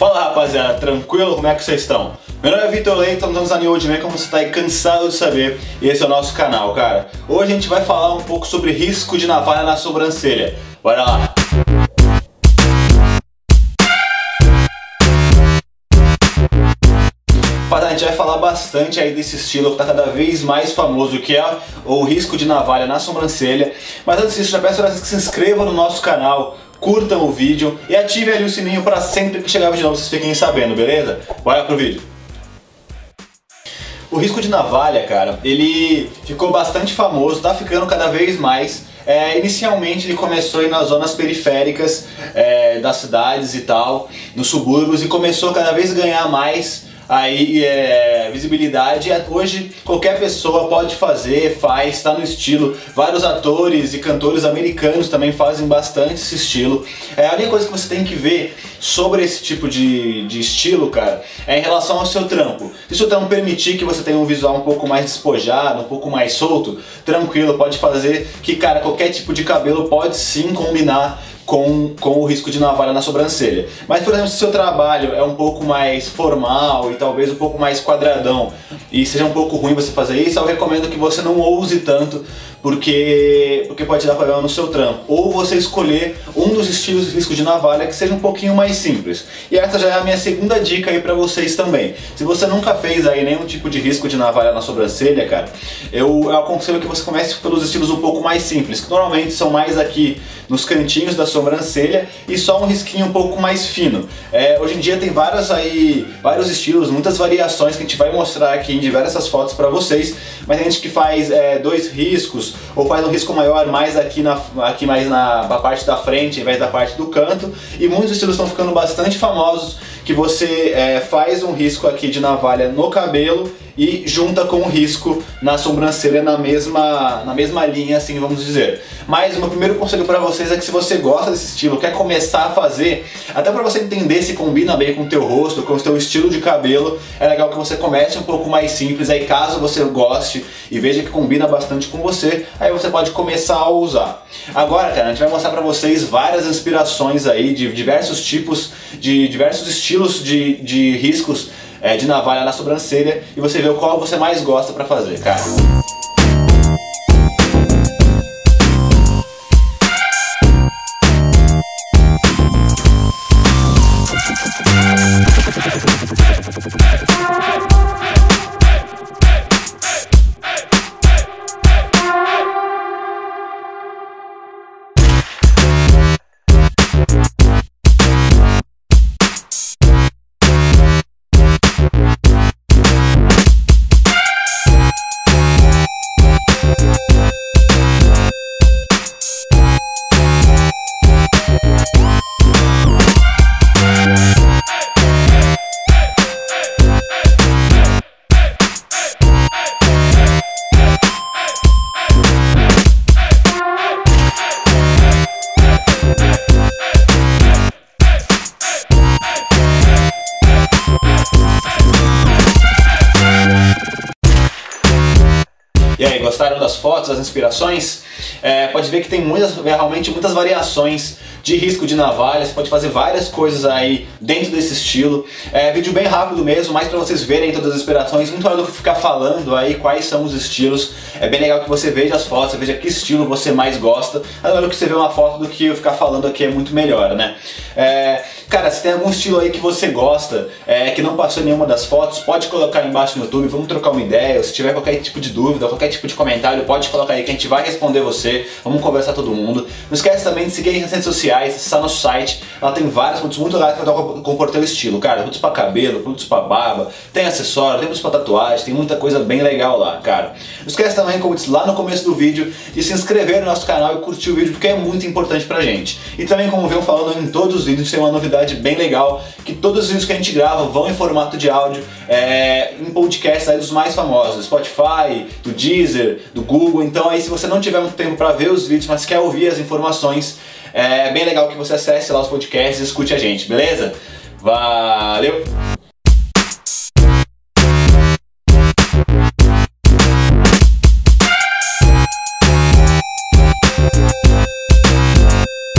Fala rapaziada, tranquilo? Como é que vocês estão? Meu nome é Vitor Leiton, estamos na New Old Man, como você está aí cansado de saber, e esse é o nosso canal, cara. Hoje a gente vai falar um pouco sobre risco de navalha na sobrancelha. Bora lá! a gente vai falar bastante aí desse estilo que está cada vez mais famoso, que é o risco de navalha na sobrancelha. Mas antes disso, já peço que se inscrevam no nosso canal, curtam o vídeo e ativem ali o sininho para sempre que chegar vídeo novo vocês fiquem sabendo, beleza? Bora pro vídeo! O risco de navalha, cara, ele ficou bastante famoso, tá ficando cada vez mais. É, inicialmente ele começou nas zonas periféricas é, das cidades e tal, nos subúrbios, e começou cada vez a ganhar mais aí é, visibilidade. Hoje qualquer pessoa pode fazer, faz, está no estilo. Vários atores e cantores americanos também fazem bastante esse estilo. É, a única coisa que você tem que ver sobre esse tipo de, de estilo, cara, é em relação ao seu trampo. Se o seu trampo permitir que você tenha um visual um pouco mais despojado, um pouco mais solto, tranquilo, pode fazer que, cara, qualquer tipo de cabelo pode sim combinar com, com o risco de navalha na sobrancelha. Mas, por exemplo, se o seu trabalho é um pouco mais formal e talvez um pouco mais quadradão e seja um pouco ruim você fazer isso, eu recomendo que você não ouse tanto porque, porque pode dar problema no seu trampo. Ou você escolher um dos estilos de risco de navalha que seja um pouquinho mais simples. E essa já é a minha segunda dica aí para vocês também. Se você nunca fez aí nenhum tipo de risco de navalha na sobrancelha, cara, eu, eu aconselho que você comece pelos estilos um pouco mais simples, que normalmente são mais aqui nos cantinhos da sobrancelha e só um risquinho um pouco mais fino. É, hoje em dia tem vários aí, vários estilos, muitas variações que a gente vai mostrar aqui em diversas fotos para vocês, mas tem gente que faz é, dois riscos, ou faz um risco maior mais aqui, na, aqui mais na, na parte da frente, em vez da parte do canto. E muitos estilos estão ficando bastante famosos que você é, faz um risco aqui de navalha no cabelo e junta com o risco na sobrancelha na mesma, na mesma linha, assim vamos dizer. Mas o meu primeiro conselho para vocês é que se você gosta desse estilo, quer começar a fazer, até para você entender se combina bem com o teu rosto, com o teu estilo de cabelo, é legal que você comece um pouco mais simples, aí caso você goste e veja que combina bastante com você, aí você pode começar a usar. Agora, cara, a gente vai mostrar para vocês várias inspirações aí de diversos tipos, de diversos estilos de, de riscos é, de navalha na sobrancelha e você vê qual você mais gosta para fazer, cara. E aí, gostaram das fotos, das inspirações? É, pode ver que tem muitas, realmente muitas variações de risco de navalha, você pode fazer várias coisas aí dentro desse estilo. É vídeo bem rápido mesmo, mais para vocês verem todas as inspirações, muito melhor do que ficar falando aí quais são os estilos. É bem legal que você veja as fotos, veja que estilo você mais gosta, é melhor do que você ver uma foto do que eu ficar falando aqui é muito melhor, né? É, cara, se tem algum estilo aí que você gosta, é, que não passou nenhuma das fotos, pode colocar aí embaixo no YouTube, vamos trocar uma ideia, se tiver qualquer tipo de dúvida, qualquer tipo de comentário, pode colocar aí que a gente vai responder você, vamos conversar todo mundo. Não esquece também de seguir nas redes sociais, acessar nosso site, lá tem vários produtos muito legais para compor teu estilo, cara, produtos para cabelo, produtos para barba, tem acessório, tem produtos para tatuagem, tem muita coisa bem legal lá, cara. Não esquece também, como eu disse lá no começo do vídeo, de se inscrever no nosso canal e curtir o vídeo, porque é muito importante pra gente. E também, como venho falando em todos os vídeos, tem uma novidade bem legal, que todos os vídeos que a gente grava vão em formato de áudio, é, em podcasts aí dos mais famosos, do Spotify, do Deezer, do Google, então aí se você não tiver muito tempo para ver os vídeos, mas quer ouvir as informações, é bem legal que você acesse lá os podcasts e escute a gente, beleza? Valeu!